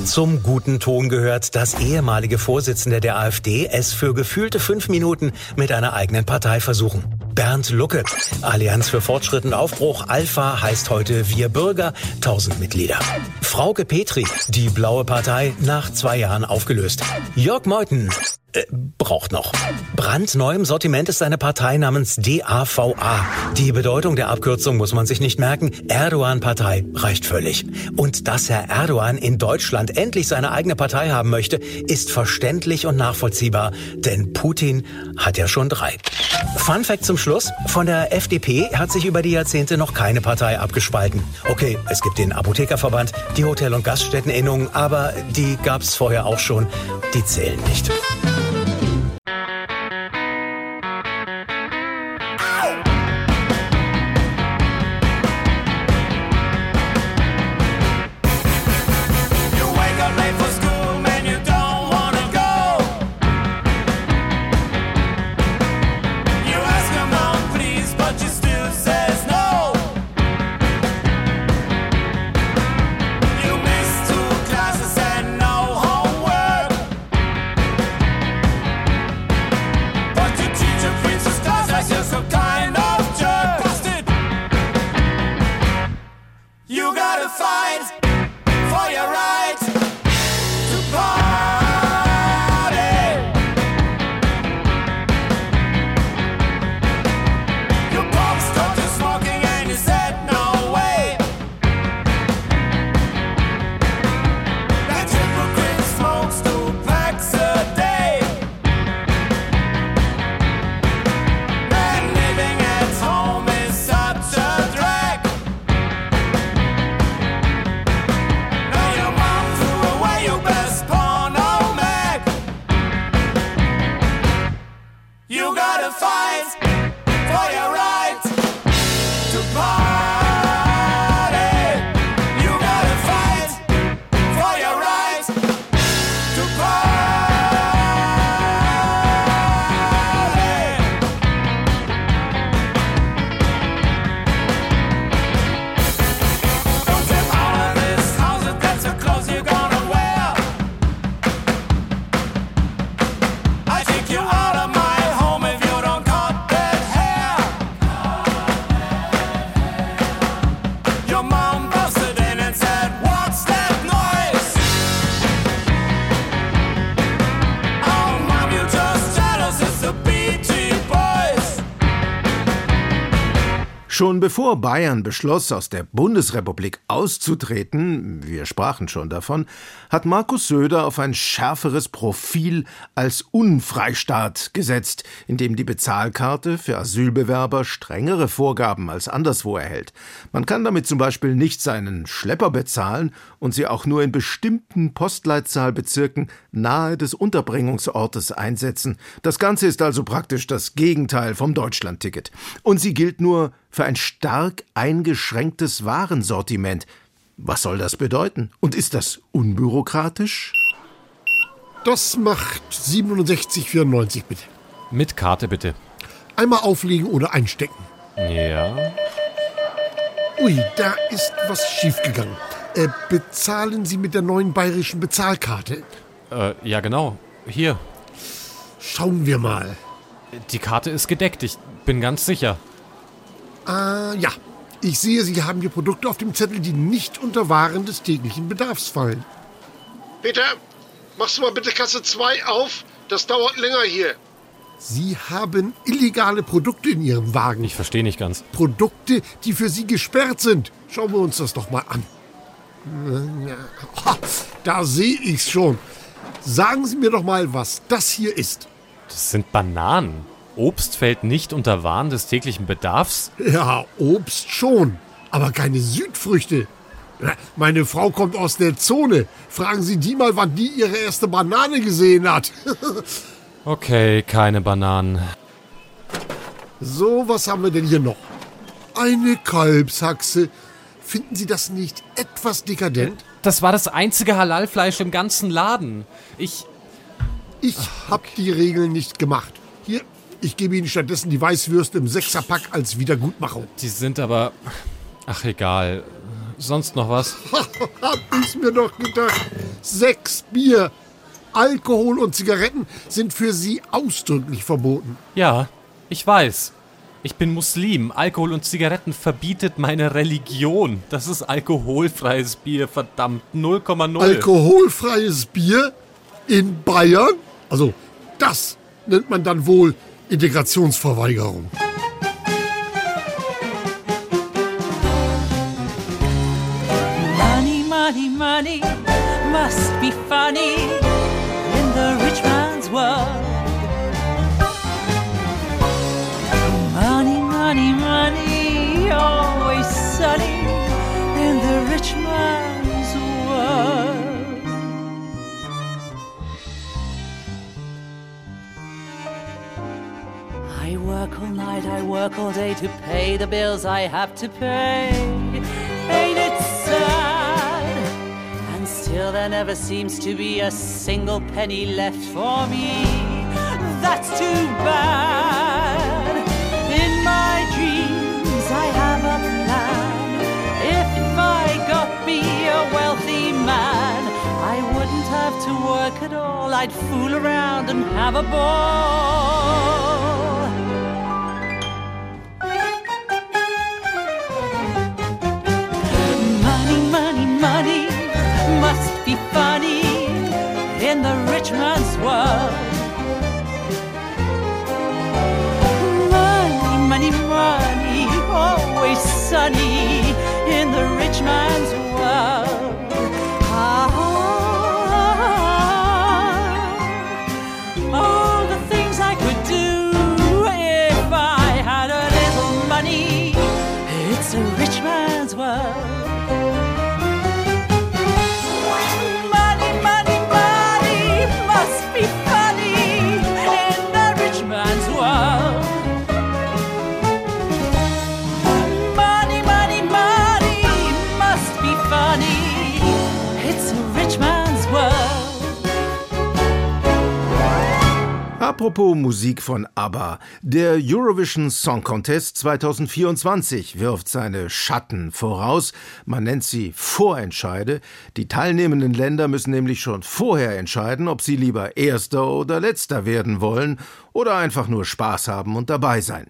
Zum guten Ton gehört, dass ehemalige Vorsitzende der AfD es für gefühlte fünf Minuten mit einer eigenen Partei versuchen. Bernd Lucke. Allianz für Fortschritt und Aufbruch Alpha heißt heute Wir Bürger, 1000 Mitglieder. Frauke Petri, die Blaue Partei, nach zwei Jahren aufgelöst. Jörg Meuthen, äh, braucht noch. Brandneu im Sortiment ist eine Partei namens DAVA. Die Bedeutung der Abkürzung muss man sich nicht merken. Erdogan-Partei reicht völlig. Und dass Herr Erdogan in Deutschland endlich seine eigene Partei haben möchte, ist verständlich und nachvollziehbar. Denn Putin hat ja schon drei. Fun Fact zum Schluss. Von der FDP hat sich über die Jahrzehnte noch keine Partei abgespalten. Okay, es gibt den Apothekerverband, die Hotel- und Gaststätteninnung, aber die gab's vorher auch schon. Die zählen nicht. Schon bevor Bayern beschloss, aus der Bundesrepublik auszutreten, wir sprachen schon davon, hat Markus Söder auf ein schärferes Profil als Unfreistaat gesetzt, in dem die Bezahlkarte für Asylbewerber strengere Vorgaben als anderswo erhält. Man kann damit zum Beispiel nicht seinen Schlepper bezahlen und sie auch nur in bestimmten Postleitzahlbezirken nahe des Unterbringungsortes einsetzen. Das Ganze ist also praktisch das Gegenteil vom Deutschlandticket. Und sie gilt nur für ein stark eingeschränktes Warensortiment. Was soll das bedeuten? Und ist das unbürokratisch? Das macht 67,94 bitte. Mit Karte bitte. Einmal auflegen oder einstecken. Ja. Ui, da ist was schiefgegangen. Äh, bezahlen Sie mit der neuen bayerischen Bezahlkarte? Äh, ja, genau. Hier. Schauen wir mal. Die Karte ist gedeckt, ich bin ganz sicher. Ah, ja. Ich sehe, Sie haben hier Produkte auf dem Zettel, die nicht unter Waren des täglichen Bedarfs fallen. Peter, machst du mal bitte Kasse 2 auf? Das dauert länger hier. Sie haben illegale Produkte in Ihrem Wagen. Ich verstehe nicht ganz. Produkte, die für Sie gesperrt sind. Schauen wir uns das doch mal an. Ha, Da sehe ich's schon. Sagen Sie mir doch mal, was das hier ist. Das sind Bananen. Obst fällt nicht unter Waren des täglichen Bedarfs? Ja, Obst schon, aber keine Südfrüchte. Meine Frau kommt aus der Zone. Fragen Sie die mal, wann die ihre erste Banane gesehen hat. *laughs* Okay, keine Bananen. so, was haben wir denn hier noch? Eine Kalbshaxe. Finden Sie das nicht etwas dekadent? Das war das einzige Halalfleisch im ganzen Laden. Ich. Ich hab die Regeln nicht gemacht. Hier, ich gebe Ihnen stattdessen die Weißwürste im Sechserpack als Wiedergutmachung. Die sind aber. Ach, egal. Sonst noch was? *laughs* hab ich mir doch gedacht. Sechs Bier, Alkohol und Zigaretten sind für Sie ausdrücklich verboten. Ja, ich weiß. Ich bin Muslim. Alkohol und Zigaretten verbietet meine Religion. Das ist alkoholfreies Bier, verdammt. 0,0. Alkoholfreies Bier in Bayern? Also, das nennt man dann wohl Integrationsverweigerung. Money, money, money must be funny in the rich man's world. Money, money, money, always sunny in the rich man's work all night, I work all day to pay the bills I have to pay. Ain't it sad? And still there never seems to be a single penny left for me. That's too bad. In my dreams, I have a plan. If I got me a wealthy man, I wouldn't have to work at all. I'd fool around and have a ball. Money, money, money, always sunny in the rich man's world. Apropos Musik von ABBA. Der Eurovision Song Contest 2024 wirft seine Schatten voraus. Man nennt sie Vorentscheide. Die teilnehmenden Länder müssen nämlich schon vorher entscheiden, ob sie lieber Erster oder Letzter werden wollen oder einfach nur Spaß haben und dabei sein.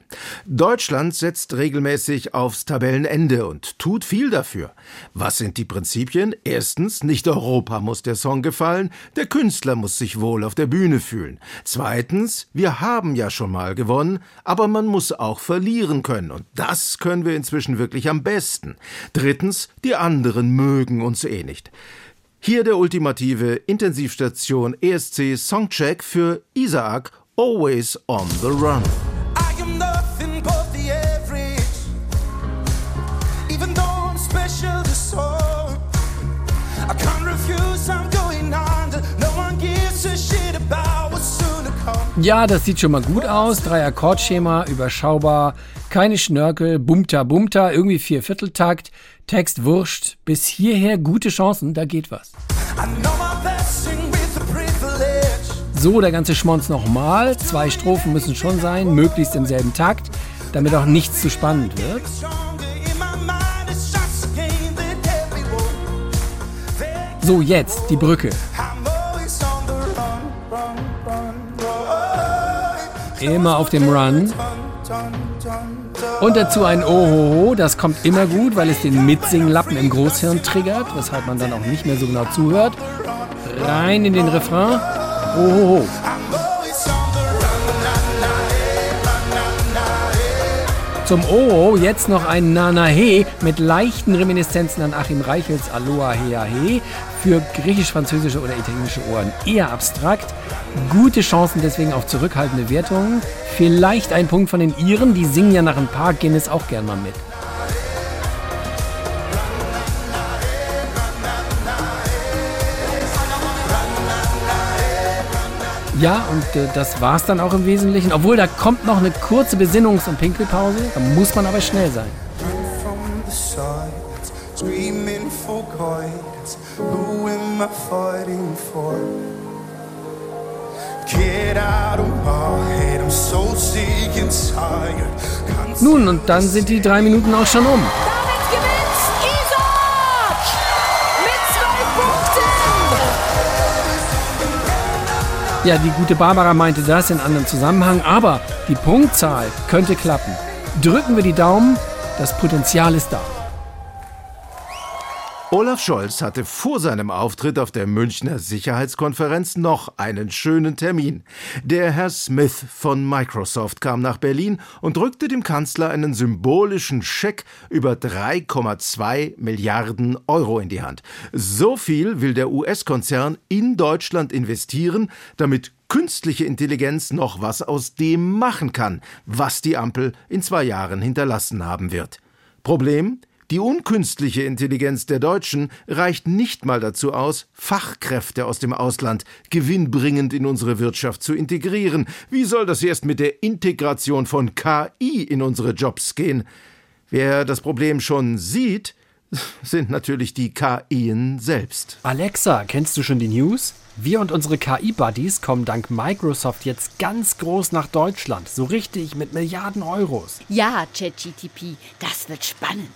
Deutschland setzt regelmäßig aufs Tabellenende und tut viel dafür. Was sind die Prinzipien? Erstens, nicht Europa muss der Song gefallen, der Künstler muss sich wohl auf der Bühne fühlen. Zweitens, wir haben ja schon mal gewonnen, aber man muss auch verlieren können und das können wir inzwischen wirklich am besten. Drittens, die anderen mögen uns eh nicht. Hier der ultimative Intensivstation ESC Songcheck für Isaac Always on the Run. Ja, das sieht schon mal gut aus. Drei Akkordschema, überschaubar, keine Schnörkel, bumta bumta, irgendwie vier Vierteltakt, Text wurscht. Bis hierher gute Chancen, da geht was. So, der ganze Schmonz nochmal. Zwei Strophen müssen schon sein, möglichst im selben Takt, damit auch nichts zu spannend wird. So, jetzt die Brücke. Immer auf dem Run. Und dazu ein Ohoho, das kommt immer gut, weil es den Mitsinglappen im Großhirn triggert, weshalb man dann auch nicht mehr so genau zuhört. Rein in den Refrain. Ohoho. Zum Oho jetzt noch ein Nanahe mit leichten Reminiszenzen an Achim Reichels Aloha Hea He für griechisch-französische oder italienische Ohren eher abstrakt. Gute Chancen deswegen auf zurückhaltende Wertungen. Vielleicht ein Punkt von den Iren, die singen ja nach ein paar Guinness auch gern mal mit. Ja, und äh, das war's dann auch im Wesentlichen. Obwohl, da kommt noch eine kurze Besinnungs- und Pinkelpause. Da muss man aber schnell sein. from the silence, screaming for guidance. Who am I fighting for? Get out of my head, I'm so sick and tired. Nun, und dann sind die drei Minuten auch schon um. Ja, die gute Barbara meinte das in anderem Zusammenhang, aber die Punktzahl könnte klappen. Drücken wir die Daumen, das Potenzial ist da. Olaf Scholz hatte vor seinem Auftritt auf der Münchner Sicherheitskonferenz noch einen schönen Termin. Der Herr Smith von Microsoft kam nach Berlin und drückte dem Kanzler einen symbolischen Scheck über 3,2 Milliarden Euro in die Hand. So viel will der US-Konzern in Deutschland investieren, damit künstliche Intelligenz noch was aus dem machen kann, was die Ampel in zwei Jahren hinterlassen haben wird. Problem? Die unkünstliche Intelligenz der Deutschen reicht nicht mal dazu aus, Fachkräfte aus dem Ausland gewinnbringend in unsere Wirtschaft zu integrieren. Wie soll das erst mit der Integration von KI in unsere Jobs gehen? Wer das Problem schon sieht, sind natürlich die KIen selbst. Alexa, kennst du schon die News? Wir und unsere KI-Buddies kommen dank Microsoft jetzt ganz groß nach Deutschland. So richtig mit Milliarden Euros. Ja, ChatGTP, das wird spannend.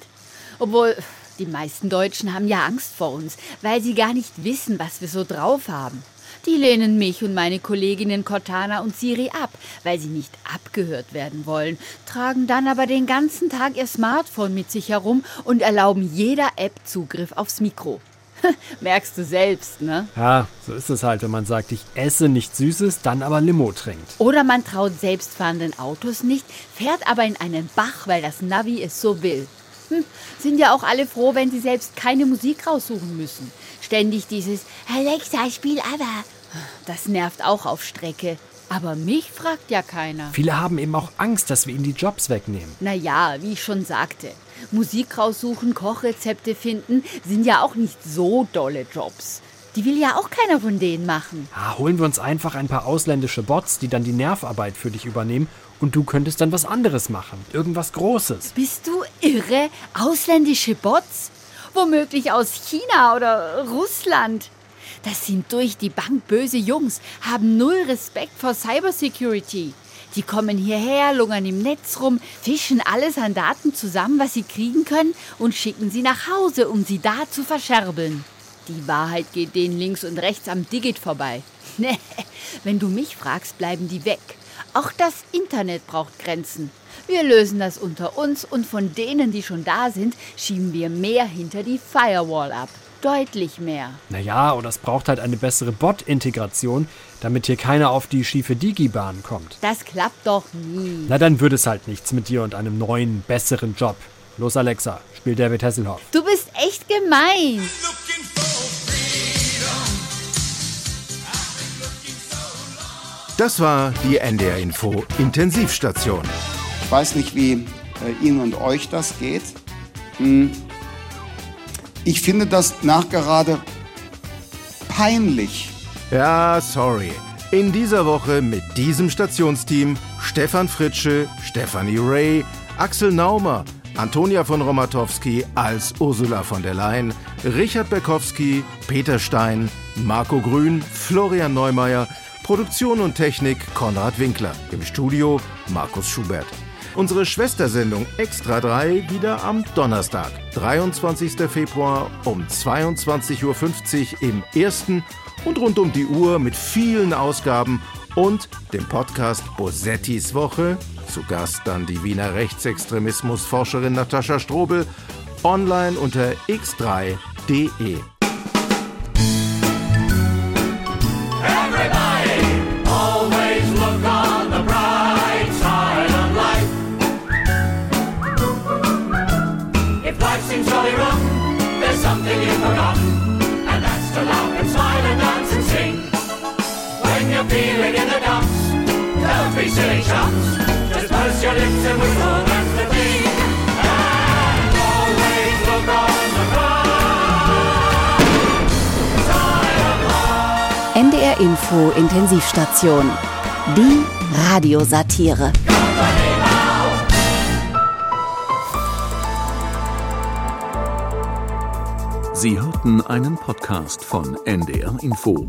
Obwohl, die meisten Deutschen haben ja Angst vor uns, weil sie gar nicht wissen, was wir so drauf haben. Die lehnen mich und meine Kolleginnen Cortana und Siri ab, weil sie nicht abgehört werden wollen, tragen dann aber den ganzen Tag ihr Smartphone mit sich herum und erlauben jeder App Zugriff aufs Mikro. *laughs* Merkst du selbst, ne? Ja, so ist es halt, wenn man sagt, ich esse nichts Süßes, dann aber Limo trinkt. Oder man traut selbstfahrenden Autos nicht, fährt aber in einen Bach, weil das Navi es so will. Sind ja auch alle froh, wenn sie selbst keine Musik raussuchen müssen. Ständig dieses Alexa, spiel aber. Das nervt auch auf Strecke. Aber mich fragt ja keiner. Viele haben eben auch Angst, dass wir ihnen die Jobs wegnehmen. Naja, wie ich schon sagte, Musik raussuchen, Kochrezepte finden, sind ja auch nicht so dolle Jobs. Die will ja auch keiner von denen machen. Ah, holen wir uns einfach ein paar ausländische Bots, die dann die Nervarbeit für dich übernehmen und du könntest dann was anderes machen. Irgendwas Großes. Bist du irre? Ausländische Bots? Womöglich aus China oder Russland. Das sind durch die Bank böse Jungs, haben null Respekt vor Cybersecurity. Die kommen hierher, lungern im Netz rum, fischen alles an Daten zusammen, was sie kriegen können, und schicken sie nach Hause, um sie da zu verscherbeln. Die Wahrheit geht denen links und rechts am Digit vorbei. *laughs* Nee, wenn du mich fragst, bleiben die weg. Auch das Internet braucht Grenzen. Wir lösen das unter uns und von denen, die schon da sind, schieben wir mehr hinter die Firewall ab. Deutlich mehr. Naja, und das braucht halt eine bessere Bot-Integration, damit hier keiner auf die schiefe Digi-Bahn kommt. Das klappt doch nie. Na, dann wird es halt nichts mit dir und einem neuen, besseren Job. Los, Alexa, spiel David Hasselhoff. Du bist echt gemein. Das war die NDR Info Intensivstation. Ich weiß nicht, wie äh, Ihnen und euch das geht. Hm. Ich finde das nachgerade peinlich. Ja, sorry. In dieser Woche mit diesem Stationsteam Stefan Fritsche, Stefanie Ray, Axel Naumer, Antonia von Romatowski als Ursula von der Leyen, Richard Berkowski, Peter Stein, Marco Grün, Florian Neumeier, Produktion und Technik Konrad Winkler. Im Studio Markus Schubert. Unsere Schwestersendung Extra 3 wieder am Donnerstag, 23. Februar um 22.50 Uhr im ersten und rund um die Uhr mit vielen Ausgaben und dem Podcast Bosettis Woche. Zu Gast dann die Wiener Rechtsextremismusforscherin Natascha Strobel. Online unter x3.de. something you've forgotten, and that's to laugh and smile and dance and sing. When you're feeling in the dumps, don't be silly chumps. Just purse your lips and whistle. NDR Info Intensivstation. Die Radiosatire. Sie hörten einen Podcast von NDR Info.